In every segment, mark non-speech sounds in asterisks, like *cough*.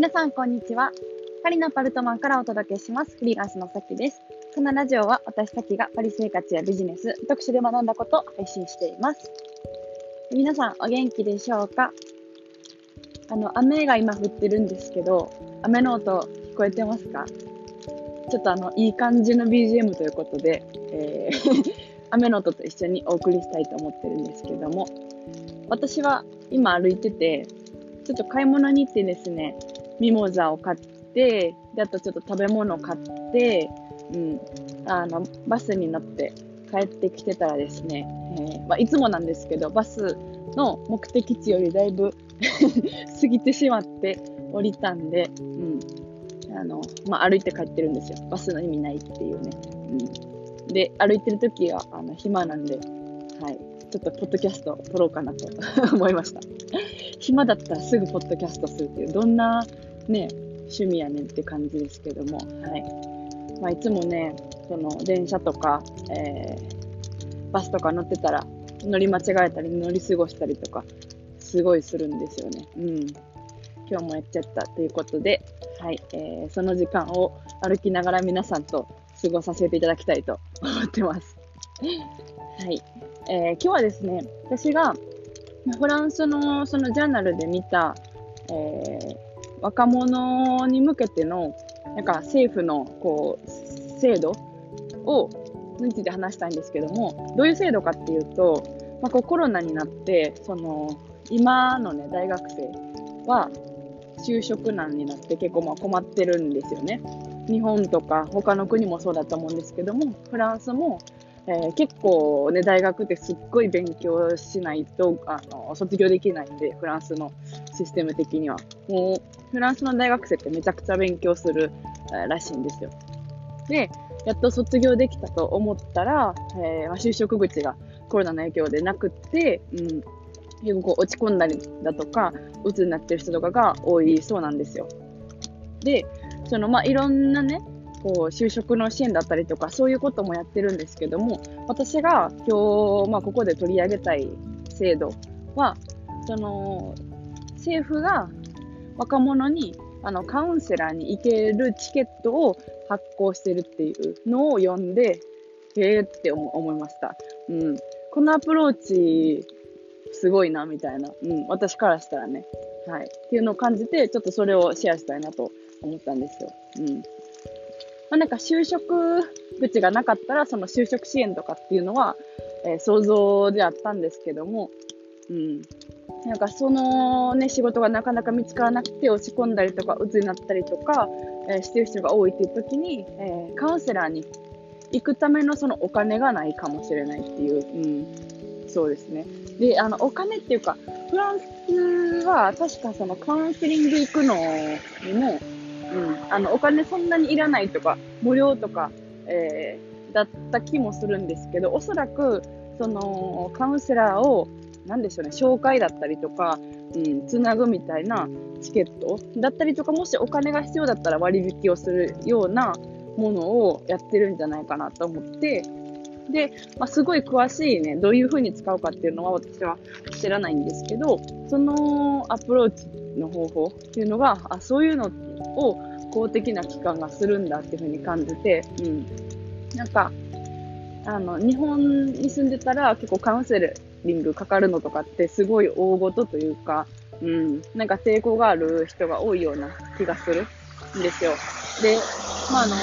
皆さん、こんにちは。パリのパルトマンからお届けします。フリーランスのさきです。このラジオは私さきがパリ生活やビジネス、読書で学んだことを配信しています。皆さん、お元気でしょうか？あの、雨が今降ってるんですけど、雨の音聞こえてますか？ちょっとあの、いい感じの BGM ということで、えー *laughs* 雨の音と一緒にお送りしたいと思ってるんですけども、私は今歩いてて、ちょっと買い物に行ってですね、ミモザを買って、で、あとちょっと食べ物を買って、うん、あの、バスに乗って帰ってきてたらですね、えー、まあ、いつもなんですけど、バスの目的地よりだいぶ *laughs* 過ぎてしまって降りたんで、うん、あの、まあ、歩いて帰ってるんですよ。バスの意味ないっていうね。うん、で、歩いてる時は、あの、暇なんで、はい。ちょっとポッドキャストを撮ろうかなと *laughs* 思いました。暇だったらすぐポッドキャストするっていう、どんなね、趣味やねんって感じですけども、はい。まあ、いつもね、その電車とか、えー、バスとか乗ってたら、乗り間違えたり、乗り過ごしたりとか、すごいするんですよね。うん。今日もやっちゃったということで、はい、えー、その時間を歩きながら皆さんと過ごさせていただきたいと思ってます。*laughs* はい。えー、今日はですね、私がフランスのそのジャーナルで見た、えー、若者に向けての、なんか政府のこう制度をについて話したいんですけども、どういう制度かっていうと、まあ、こうコロナになって、その今のね、大学生は就職難になって結構まあ困ってるんですよね。日本とか他の国もそうだと思うんですけども、フランスもえー、結構ね、大学ってすっごい勉強しないと、あの、卒業できないんで、フランスのシステム的には。もう、フランスの大学生ってめちゃくちゃ勉強する、えー、らしいんですよ。で、やっと卒業できたと思ったら、えー、まあ、就職口がコロナの影響でなくって、うん、結構落ち込んだりだとか、鬱になってる人とかが多いそうなんですよ。で、そのまあいろんなね、こう就職の支援だったりとかそういうこともやってるんですけども私が今日、まあ、ここで取り上げたい制度はその政府が若者にあのカウンセラーに行けるチケットを発行してるっていうのを読んでへえって思いました、うん、このアプローチすごいなみたいな、うん、私からしたらね。はい。っていうのを感じてちょっとそれをシェアしたいなと思ったんですよ、うん。まあ、なんか就職口がなかったら、その就職支援とかっていうのは、えー、想像であったんですけども、うん。なんかそのね、仕事がなかなか見つからなくて落ち込んだりとか、鬱になったりとか、えー、してる人が多いっていう時に、えー、カウンセラーに行くためのそのお金がないかもしれないっていう、うん、そうですね。で、あの、お金っていうか、フランスは確かそのカウンセリング行くのにも、うん、あのお金そんなにいらないとか無料とか、えー、だった気もするんですけどおそらくそのカウンセラーを何でしょうね紹介だったりとか、うん、つなぐみたいなチケットだったりとかもしお金が必要だったら割引をするようなものをやってるんじゃないかなと思ってで、まあ、すごい詳しいね、どういうふうに使うかっていうのは私は知らないんですけど、そのアプローチの方法っていうのが、あ、そういうのを公的な機関がするんだっていうふうに感じて、うん。なんか、あの、日本に住んでたら結構カウンセリングかかるのとかってすごい大ごとというか、うん、なんか抵抗がある人が多いような気がするんですよ。で、まあ、あの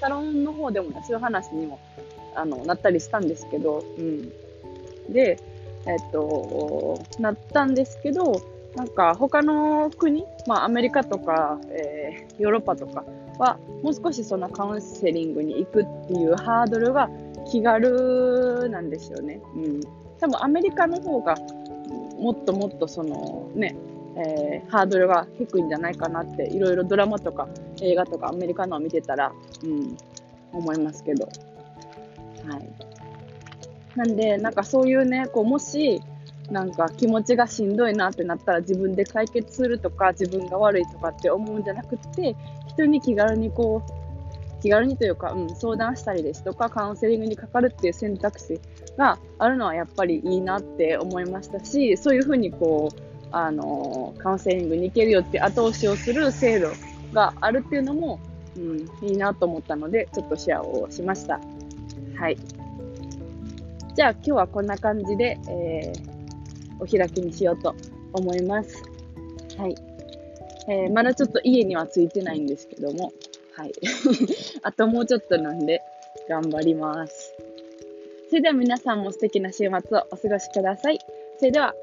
サロンの方でもね、そういう話にも、あの、なったりしたんですけど、うん。で、えっと、なったんですけど、なんか他の国、まあアメリカとか、えー、ヨーロッパとかは、もう少しそのカウンセリングに行くっていうハードルが気軽なんですよね。うん。多分アメリカの方がもっともっとそのね、えー、ハードルが低いんじゃないかなって、いろいろドラマとか映画とかアメリカのを見てたら、うん、思いますけど。はい。なんで、なんかそういうね、こう、もし、なんか気持ちがしんどいなってなったら自分で解決するとか自分が悪いとかって思うんじゃなくて人に気軽にこう気軽にというか、うん、相談したりですとかカウンセリングにかかるっていう選択肢があるのはやっぱりいいなって思いましたしそういうふうにこうあのカウンセリングに行けるよって後押しをする制度があるっていうのも、うん、いいなと思ったので、ちょっとシェアをしました。はい。じゃあ今日はこんな感じで、えー、お開きにしようと思います。はい。えー、まだちょっと家には着いてないんですけども、はい。*laughs* あともうちょっとなんで、頑張ります。それでは皆さんも素敵な週末をお過ごしください。それでは、